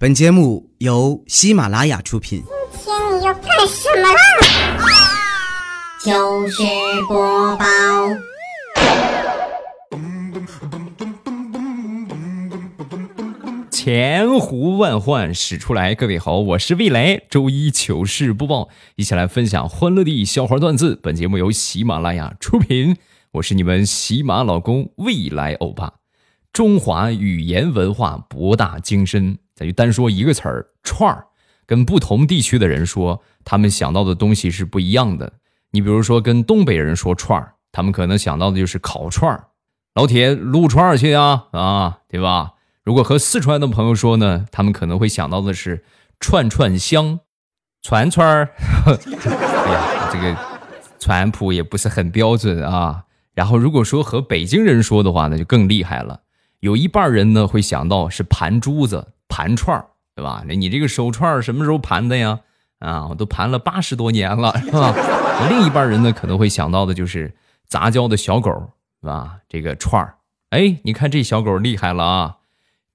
本节目由喜马拉雅出品。今天你要干什么啦？糗事播报，千呼万唤始出来，各位好，我是未来。周一糗事播报，一起来分享欢乐的笑话段子。本节目由喜马拉雅出品，我是你们喜马老公未来欧巴。中华语言文化博大精深，咱就单说一个词儿“串儿”，跟不同地区的人说，他们想到的东西是不一样的。你比如说，跟东北人说串儿，他们可能想到的就是烤串儿，老铁撸串儿去呀，啊，对吧？如果和四川的朋友说呢，他们可能会想到的是串串香、串串儿。哎呀，这个川普也不是很标准啊。然后如果说和北京人说的话呢，就更厉害了。有一半人呢会想到是盘珠子、盘串儿，对吧？那你这个手串儿什么时候盘的呀？啊，我都盘了八十多年了，是吧？另一半人呢可能会想到的就是杂交的小狗，是吧？这个串儿，哎，你看这小狗厉害了啊！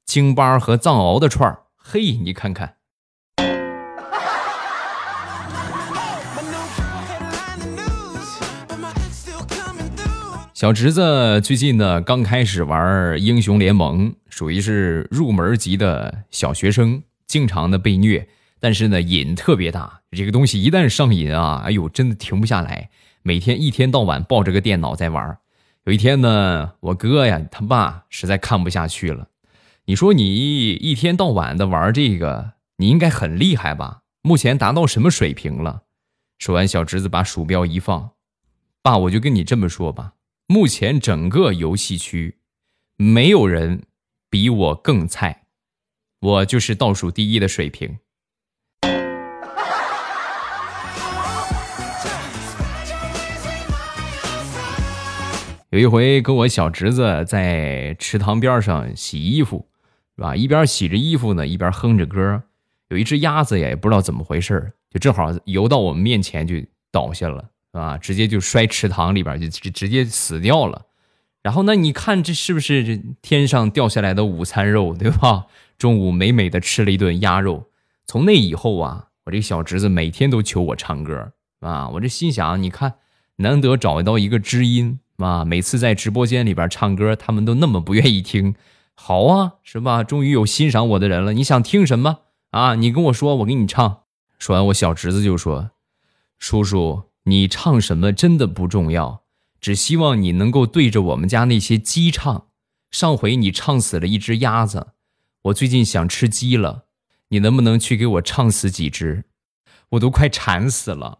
京巴和藏獒的串儿，嘿，你看看。小侄子最近呢刚开始玩英雄联盟，属于是入门级的小学生，经常的被虐，但是呢瘾特别大。这个东西一旦上瘾啊，哎呦，真的停不下来，每天一天到晚抱着个电脑在玩。有一天呢，我哥呀他爸实在看不下去了，你说你一天到晚的玩这个，你应该很厉害吧？目前达到什么水平了？说完，小侄子把鼠标一放，爸，我就跟你这么说吧。目前整个游戏区，没有人比我更菜，我就是倒数第一的水平。有一回跟我小侄子在池塘边上洗衣服，是吧？一边洗着衣服呢，一边哼着歌。有一只鸭子呀，也不知道怎么回事就正好游到我们面前就倒下了。啊，直接就摔池塘里边，就直直接死掉了。然后那你看这是不是天上掉下来的午餐肉，对吧？中午美美的吃了一顿鸭肉。从那以后啊，我这小侄子每天都求我唱歌啊。我这心想，你看难得找到一个知音啊，每次在直播间里边唱歌，他们都那么不愿意听。好啊，是吧？终于有欣赏我的人了。你想听什么啊？你跟我说，我给你唱。说完，我小侄子就说：“叔叔。”你唱什么真的不重要，只希望你能够对着我们家那些鸡唱。上回你唱死了一只鸭子，我最近想吃鸡了，你能不能去给我唱死几只？我都快馋死了。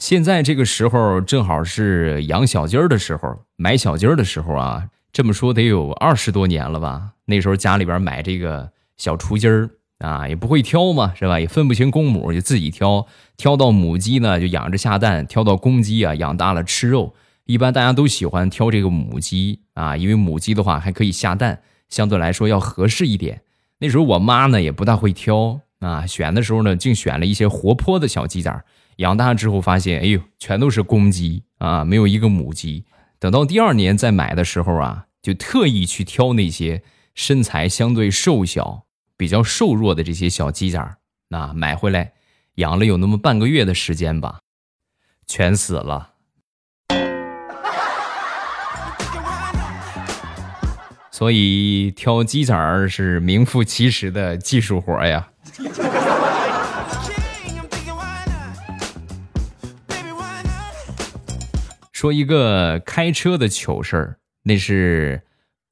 现在这个时候正好是养小鸡儿的时候，买小鸡儿的时候啊。这么说得有二十多年了吧？那时候家里边买这个小雏鸡儿啊，也不会挑嘛，是吧？也分不清公母，就自己挑。挑到母鸡呢，就养着下蛋；挑到公鸡啊，养大了吃肉。一般大家都喜欢挑这个母鸡啊，因为母鸡的话还可以下蛋，相对来说要合适一点。那时候我妈呢也不大会挑啊，选的时候呢竟选了一些活泼的小鸡仔。养大之后发现，哎呦，全都是公鸡啊，没有一个母鸡。等到第二年再买的时候啊，就特意去挑那些身材相对瘦小、比较瘦弱的这些小鸡仔儿，那买回来养了有那么半个月的时间吧，全死了。所以挑鸡仔儿是名副其实的技术活呀。说一个开车的糗事儿，那是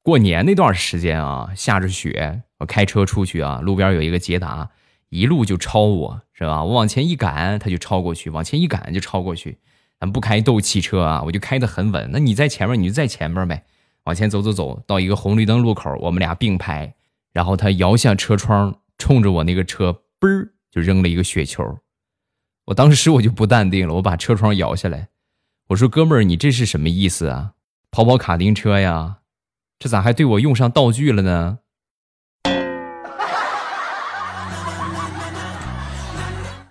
过年那段时间啊，下着雪，我开车出去啊，路边有一个捷达，一路就超我，是吧？我往前一赶，他就超过去；往前一赶就超过去。咱不开斗气车啊，我就开得很稳。那你在前面，你就在前面呗，往前走走走到一个红绿灯路口，我们俩并排，然后他摇下车窗，冲着我那个车，嘣儿就扔了一个雪球。我当时我就不淡定了，我把车窗摇下来。我说：“哥们儿，你这是什么意思啊？跑跑卡丁车呀？这咋还对我用上道具了呢？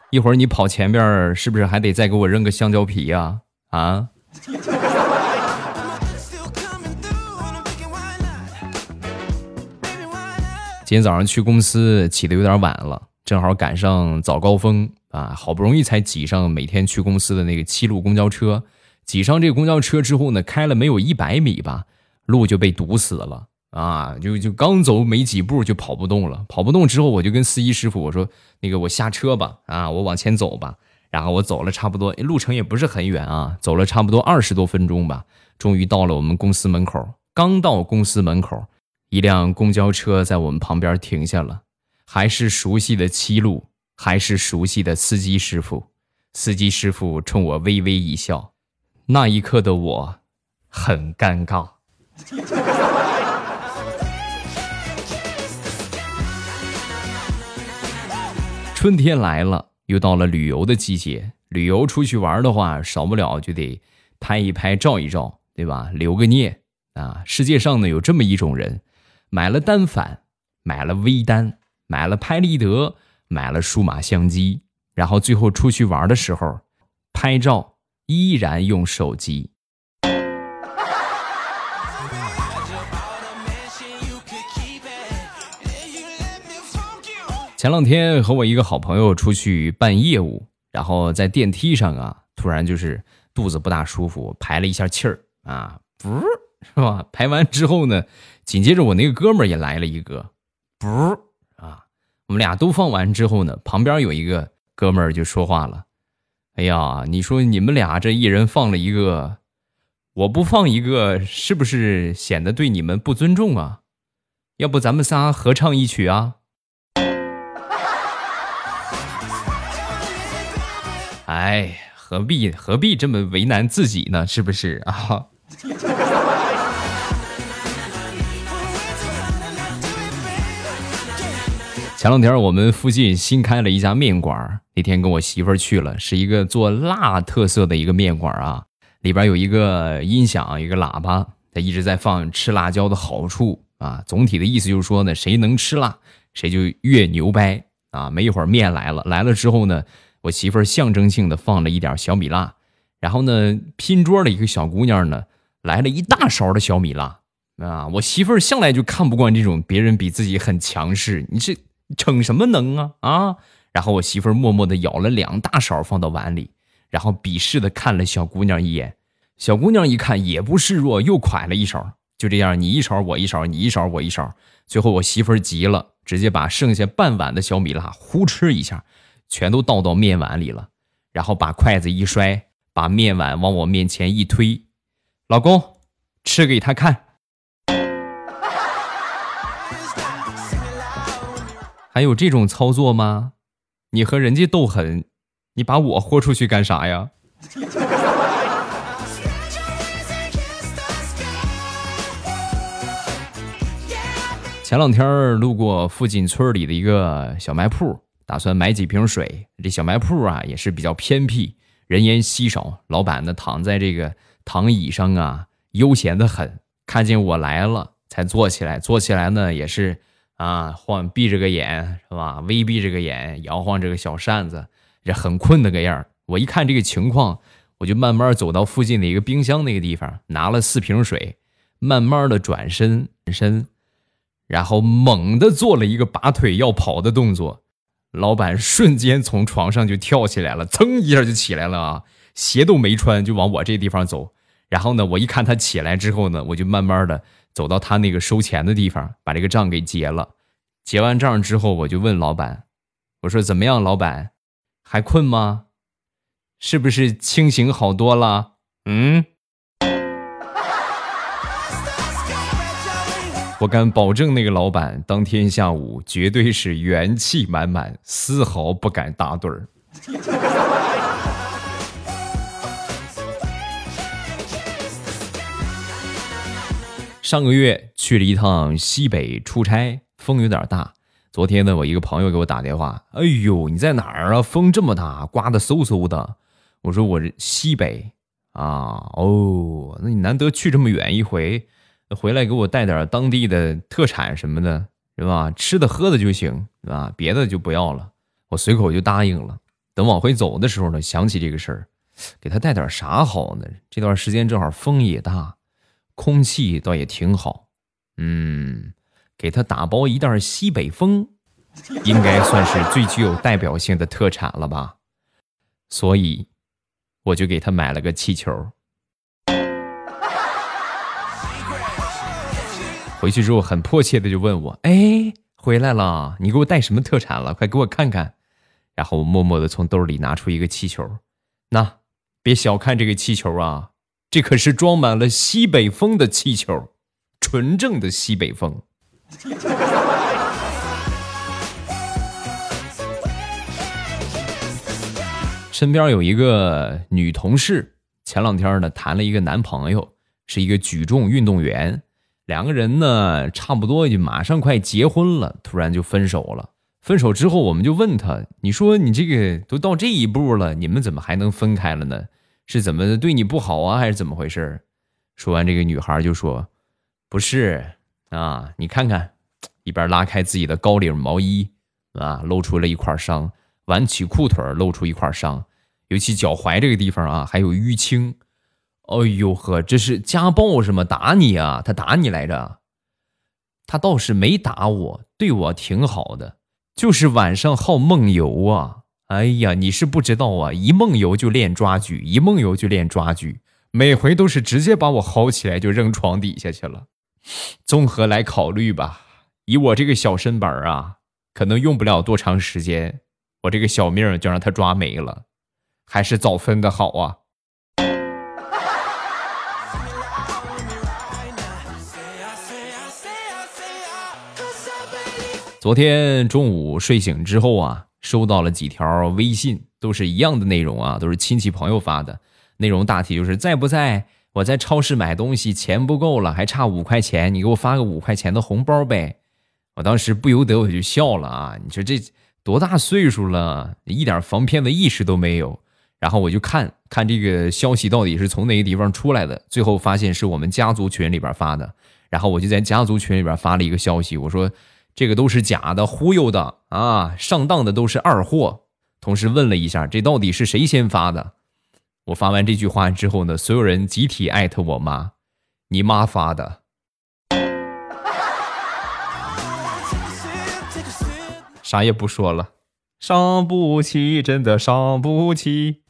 一会儿你跑前边，是不是还得再给我扔个香蕉皮呀？啊？”今天早上去公司起的有点晚了，正好赶上早高峰啊，好不容易才挤上每天去公司的那个七路公交车。挤上这个公交车之后呢，开了没有一百米吧，路就被堵死了啊！就就刚走没几步就跑不动了，跑不动之后我就跟司机师傅我说：“那个我下车吧，啊，我往前走吧。”然后我走了差不多，路程也不是很远啊，走了差不多二十多分钟吧，终于到了我们公司门口。刚到公司门口，一辆公交车在我们旁边停下了，还是熟悉的七路，还是熟悉的司机师傅。司机师傅冲我微微一笑。那一刻的我，很尴尬。春天来了，又到了旅游的季节。旅游出去玩的话，少不了就得拍一拍、照一照，对吧？留个念啊！世界上呢，有这么一种人，买了单反，买了微单，买了拍立得，买了数码相机，然后最后出去玩的时候，拍照。依然用手机。前两天和我一个好朋友出去办业务，然后在电梯上啊，突然就是肚子不大舒服，排了一下气儿啊，不是吧？排完之后呢，紧接着我那个哥们儿也来了一个，不啊，我们俩都放完之后呢，旁边有一个哥们儿就说话了。哎呀，你说你们俩这一人放了一个，我不放一个，是不是显得对你们不尊重啊？要不咱们仨合唱一曲啊？哎，何必何必这么为难自己呢？是不是 啊？前两天我们附近新开了一家面馆，那天跟我媳妇儿去了，是一个做辣特色的一个面馆啊。里边有一个音响，一个喇叭，它一直在放吃辣椒的好处啊。总体的意思就是说呢，谁能吃辣，谁就越牛掰啊。没一会儿面来了，来了之后呢，我媳妇儿象征性的放了一点小米辣，然后呢，拼桌的一个小姑娘呢，来了一大勺的小米辣啊。我媳妇儿向来就看不惯这种别人比自己很强势，你这。逞什么能啊啊！然后我媳妇儿默默的舀了两大勺放到碗里，然后鄙视的看了小姑娘一眼。小姑娘一看也不示弱，又㧟了一勺。就这样，你一勺我一勺，你一勺我一勺。最后我媳妇儿急了，直接把剩下半碗的小米辣呼哧一下，全都倒到面碗里了。然后把筷子一摔，把面碗往我面前一推，老公，吃给他看。还有这种操作吗？你和人家斗狠，你把我豁出去干啥呀？前两天路过附近村里的一个小卖铺，打算买几瓶水。这小卖铺啊也是比较偏僻，人烟稀少。老板呢躺在这个躺椅上啊，悠闲的很。看见我来了，才坐起来。坐起来呢也是。啊，晃闭着个眼是吧？微闭着个眼，摇晃这个小扇子，这很困那个样我一看这个情况，我就慢慢走到附近的一个冰箱那个地方，拿了四瓶水，慢慢的转身转身，然后猛地做了一个拔腿要跑的动作。老板瞬间从床上就跳起来了，噌一下就起来了啊，鞋都没穿就往我这地方走。然后呢，我一看他起来之后呢，我就慢慢的。走到他那个收钱的地方，把这个账给结了。结完账之后，我就问老板：“我说怎么样，老板，还困吗？是不是清醒好多了？”嗯，我敢保证，那个老板当天下午绝对是元气满满，丝毫不敢打盹儿。上个月去了一趟西北出差，风有点大。昨天呢，我一个朋友给我打电话，哎呦，你在哪儿啊？风这么大，刮的嗖嗖的。我说我这西北啊，哦，那你难得去这么远一回，回来给我带点当地的特产什么的，是吧？吃的喝的就行，是吧？别的就不要了。我随口就答应了。等往回走的时候呢，想起这个事儿，给他带点啥好呢？这段时间正好风也大，空气倒也挺好。嗯，给他打包一袋西北风，应该算是最具有代表性的特产了吧？所以，我就给他买了个气球。回去之后很迫切的就问我：“哎，回来了，你给我带什么特产了？快给我看看。”然后我默默的从兜里拿出一个气球，那别小看这个气球啊，这可是装满了西北风的气球，纯正的西北风。身边有一个女同事，前两天呢谈了一个男朋友，是一个举重运动员。两个人呢，差不多就马上快结婚了，突然就分手了。分手之后，我们就问他：“你说你这个都到这一步了，你们怎么还能分开了呢？是怎么对你不好啊，还是怎么回事？”说完，这个女孩就说：“不是啊，你看看，一边拉开自己的高领毛衣啊，露出了一块伤；挽起裤腿露出一块伤，尤其脚踝这个地方啊，还有淤青。”哎呦呵，这是家暴是吗？打你啊？他打你来着？他倒是没打我，对我挺好的，就是晚上好梦游啊。哎呀，你是不知道啊，一梦游就练抓举，一梦游就练抓举，每回都是直接把我薅起来就扔床底下去了。综合来考虑吧，以我这个小身板啊，可能用不了多长时间，我这个小命就让他抓没了，还是早分的好啊。昨天中午睡醒之后啊，收到了几条微信，都是一样的内容啊，都是亲戚朋友发的。内容大体就是在不在？我在超市买东西，钱不够了，还差五块钱，你给我发个五块钱的红包呗。我当时不由得我就笑了啊！你说这多大岁数了，一点防骗的意识都没有。然后我就看看这个消息到底是从哪个地方出来的，最后发现是我们家族群里边发的。然后我就在家族群里边发了一个消息，我说。这个都是假的，忽悠的啊！上当的都是二货。同时问了一下，这到底是谁先发的？我发完这句话之后呢，所有人集体艾特我妈，你妈发的。啥也不说了，伤不起，真的伤不起。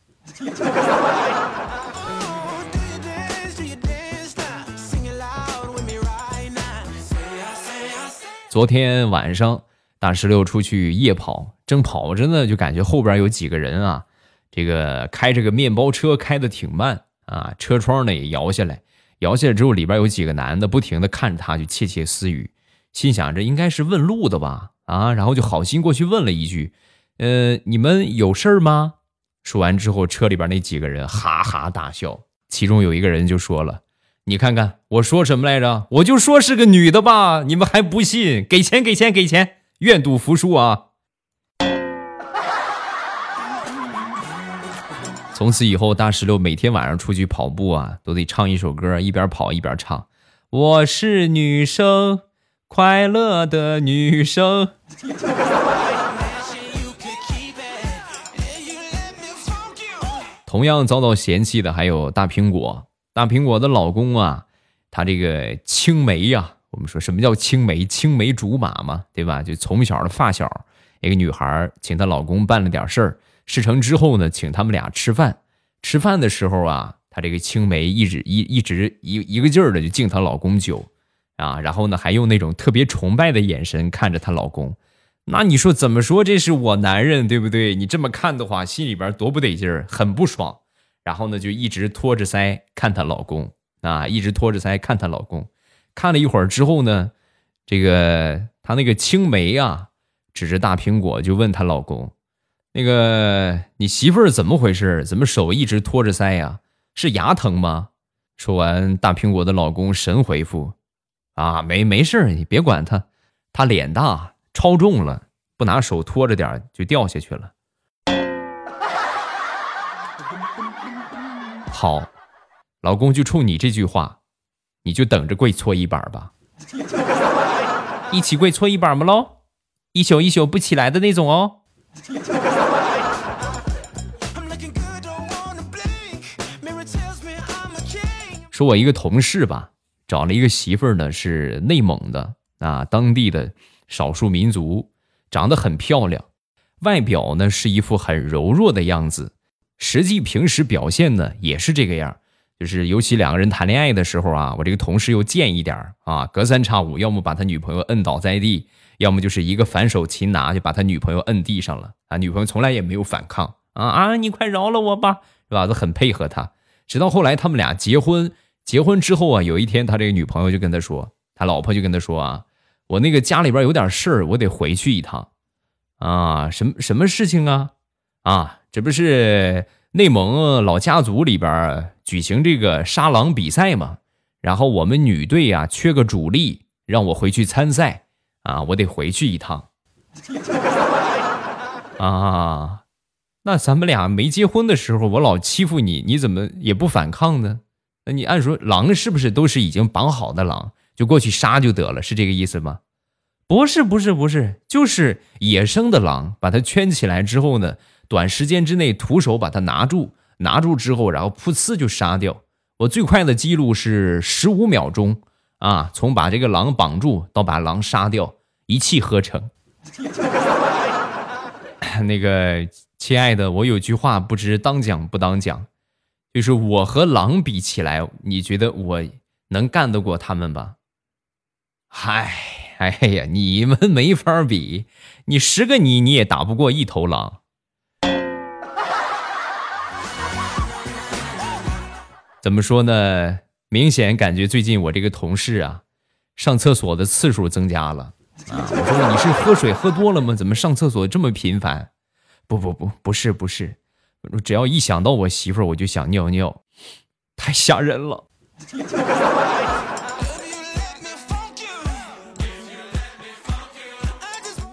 昨天晚上，大石榴出去夜跑，正跑着呢，就感觉后边有几个人啊，这个开着个面包车，开的挺慢啊，车窗呢也摇下来，摇下来之后，里边有几个男的不停的看着他，就窃窃私语，心想着应该是问路的吧，啊，然后就好心过去问了一句，呃，你们有事儿吗？说完之后，车里边那几个人哈哈大笑，其中有一个人就说了。你看看我说什么来着？我就说是个女的吧，你们还不信？给钱，给钱，给钱！愿赌服输啊！从此以后，大石榴每天晚上出去跑步啊，都得唱一首歌，一边跑一边唱。我是女生，快乐的女生。同样遭到嫌弃的还有大苹果。大苹果的老公啊，他这个青梅呀，我们说什么叫青梅？青梅竹马嘛，对吧？就从小的发小，一个女孩请她老公办了点事儿，事成之后呢，请他们俩吃饭。吃饭的时候啊，她这个青梅一直一一直一一个劲儿的就敬她老公酒啊，然后呢，还用那种特别崇拜的眼神看着她老公。那你说怎么说？这是我男人，对不对？你这么看的话，心里边多不得劲儿，很不爽。然后呢，就一直托着腮看她老公啊，一直托着腮看她老公。看了一会儿之后呢，这个她那个青梅啊，指着大苹果就问她老公：“那个你媳妇儿怎么回事？怎么手一直托着腮呀？是牙疼吗？”说完，大苹果的老公神回复：“啊，没没事你别管他，他脸大，超重了，不拿手托着点就掉下去了。”好，老公就冲你这句话，你就等着跪搓衣板吧。一起跪搓衣板吗？喽，一宿一宿不起来的那种哦。说我一个同事吧，找了一个媳妇儿呢，是内蒙的啊，当地的少数民族，长得很漂亮，外表呢是一副很柔弱的样子，实际平时表现呢也是这个样。就是尤其两个人谈恋爱的时候啊，我这个同事又贱一点啊，隔三差五要么把他女朋友摁倒在地，要么就是一个反手擒拿就把他女朋友摁地上了啊，女朋友从来也没有反抗啊啊，你快饶了我吧，是吧？都很配合他。直到后来他们俩结婚，结婚之后啊，有一天他这个女朋友就跟他说，他老婆就跟他说啊，我那个家里边有点事儿，我得回去一趟啊，什么什么事情啊？啊，这不是。内蒙老家族里边举行这个杀狼比赛嘛，然后我们女队啊缺个主力，让我回去参赛啊，我得回去一趟。啊，那咱们俩没结婚的时候，我老欺负你，你怎么也不反抗呢？那你按说狼是不是都是已经绑好的狼，就过去杀就得了，是这个意思吗？不是，不是，不是，就是野生的狼，把它圈起来之后呢？短时间之内徒手把它拿住，拿住之后，然后噗呲就杀掉。我最快的记录是十五秒钟啊，从把这个狼绑住到把狼杀掉，一气呵成。那个亲爱的，我有句话不知当讲不当讲，就是我和狼比起来，你觉得我能干得过他们吧？嗨，哎呀，你们没法比，你十个你你也打不过一头狼。怎么说呢？明显感觉最近我这个同事啊，上厕所的次数增加了啊！我说你是喝水喝多了吗？怎么上厕所这么频繁？不不不，不是不是，只要一想到我媳妇儿，我就想尿尿，太吓人了。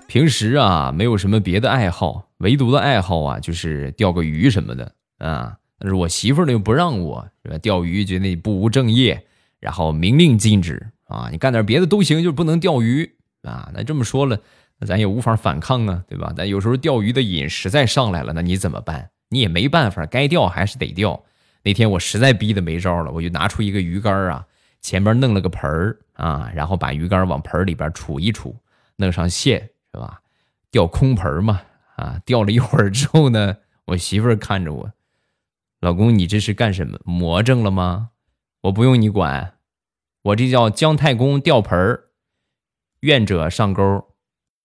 平时啊，没有什么别的爱好，唯独的爱好啊，就是钓个鱼什么的啊。但是我媳妇儿呢又不让我，是吧？钓鱼觉得不务正业，然后明令禁止啊！你干点别的都行，就是不能钓鱼啊！那这么说了，那咱也无法反抗啊，对吧？但有时候钓鱼的瘾实在上来了，那你怎么办？你也没办法，该钓还是得钓。那天我实在逼得没招了，我就拿出一个鱼竿啊，前边弄了个盆儿啊，然后把鱼竿往盆里边杵一杵，弄上线，是吧？钓空盆嘛，啊！钓了一会儿之后呢，我媳妇儿看着我。老公，你这是干什么？魔怔了吗？我不用你管，我这叫姜太公吊盆儿，愿者上钩。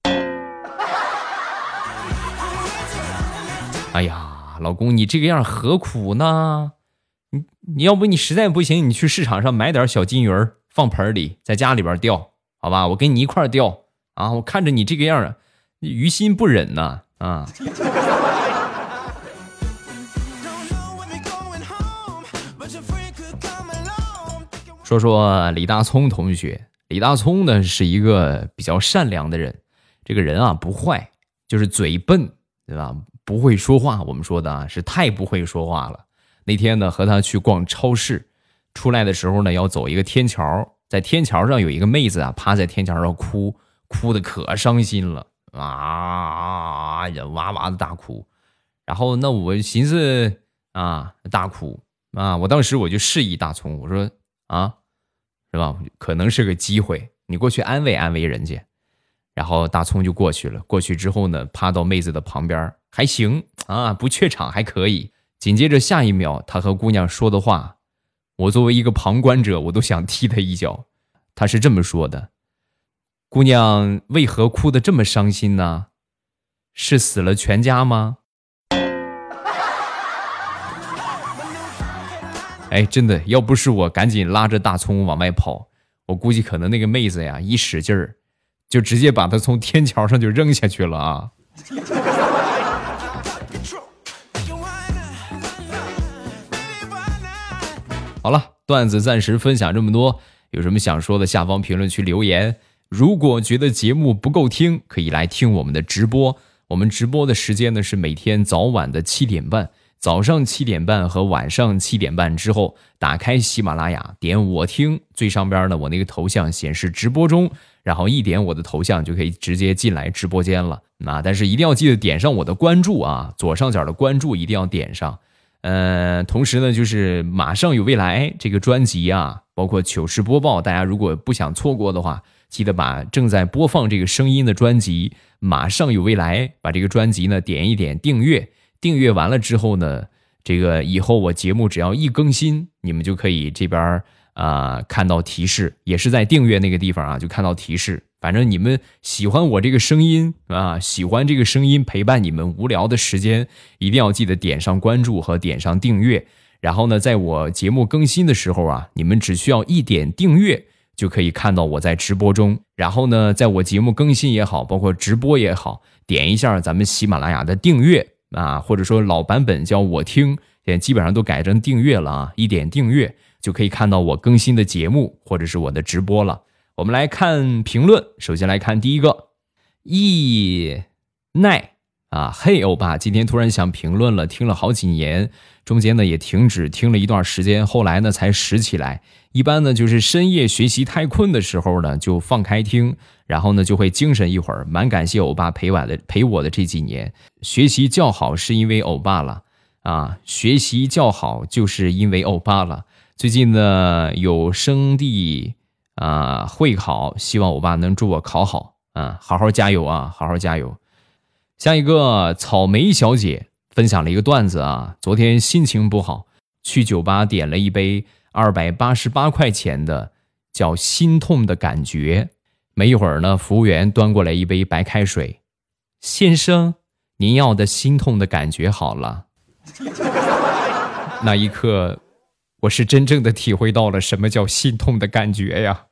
哎呀，老公，你这个样何苦呢？你你要不你实在不行，你去市场上买点小金鱼儿放盆里，在家里边钓，好吧？我跟你一块钓啊！我看着你这个样，于心不忍呐啊！说说李大聪同学，李大聪呢是一个比较善良的人，这个人啊不坏，就是嘴笨，对吧？不会说话。我们说的啊是太不会说话了。那天呢和他去逛超市，出来的时候呢要走一个天桥，在天桥上有一个妹子啊趴在天桥上哭，哭的可伤心了啊呀哇哇的大哭。然后那我寻思啊大哭啊，我当时我就示意大葱，我说啊。是吧？可能是个机会，你过去安慰安慰人家，然后大葱就过去了。过去之后呢，趴到妹子的旁边，还行啊，不怯场还可以。紧接着下一秒，他和姑娘说的话，我作为一个旁观者，我都想踢他一脚。他是这么说的：“姑娘为何哭得这么伤心呢？是死了全家吗？”哎，真的，要不是我赶紧拉着大葱往外跑，我估计可能那个妹子呀一使劲儿，就直接把他从天桥上就扔下去了啊！好了，段子暂时分享这么多，有什么想说的，下方评论区留言。如果觉得节目不够听，可以来听我们的直播。我们直播的时间呢是每天早晚的七点半。早上七点半和晚上七点半之后，打开喜马拉雅，点我听最上边呢，我那个头像显示直播中，然后一点我的头像就可以直接进来直播间了。那但是一定要记得点上我的关注啊，左上角的关注一定要点上。呃，同时呢，就是马上有未来这个专辑啊，包括糗事播报，大家如果不想错过的话，记得把正在播放这个声音的专辑《马上有未来》，把这个专辑呢点一点订阅。订阅完了之后呢，这个以后我节目只要一更新，你们就可以这边啊看到提示，也是在订阅那个地方啊，就看到提示。反正你们喜欢我这个声音啊，喜欢这个声音陪伴你们无聊的时间，一定要记得点上关注和点上订阅。然后呢，在我节目更新的时候啊，你们只需要一点订阅就可以看到我在直播中。然后呢，在我节目更新也好，包括直播也好，点一下咱们喜马拉雅的订阅啊，或者说老版本叫我听，现在基本上都改成订阅了啊，一点订阅就可以看到我更新的节目或者是我的直播了。我们来看评论，首先来看第一个，易奈啊，嘿欧巴，今天突然想评论了，听了好几年，中间呢也停止听了一段时间，后来呢才拾起来。一般呢就是深夜学习太困的时候呢，就放开听，然后呢就会精神一会儿。蛮感谢欧巴陪我的陪我的这几年，学习较好是因为欧巴了啊，学习较好就是因为欧巴了。最近呢有生地。啊，会考，希望欧巴能祝我考好啊，好好加油啊，好好加油。下一个草莓小姐分享了一个段子啊，昨天心情不好，去酒吧点了一杯二百八十八块钱的，叫心痛的感觉。没一会儿呢，服务员端过来一杯白开水，先生，您要的心痛的感觉好了。那一刻，我是真正的体会到了什么叫心痛的感觉呀。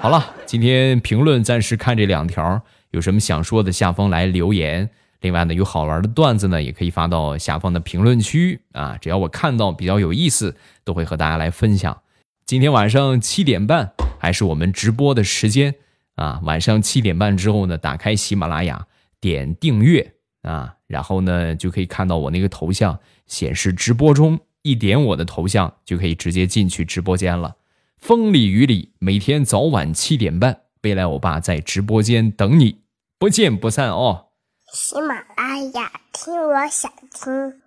好了，今天评论暂时看这两条，有什么想说的，下方来留言。另外呢，有好玩的段子呢，也可以发到下方的评论区啊。只要我看到比较有意思，都会和大家来分享。今天晚上七点半还是我们直播的时间啊。晚上七点半之后呢，打开喜马拉雅，点订阅啊，然后呢就可以看到我那个头像显示直播中，一点我的头像就可以直接进去直播间了。风里雨里，每天早晚七点半，未来欧巴在直播间等你，不见不散哦。喜马拉雅，听我想听。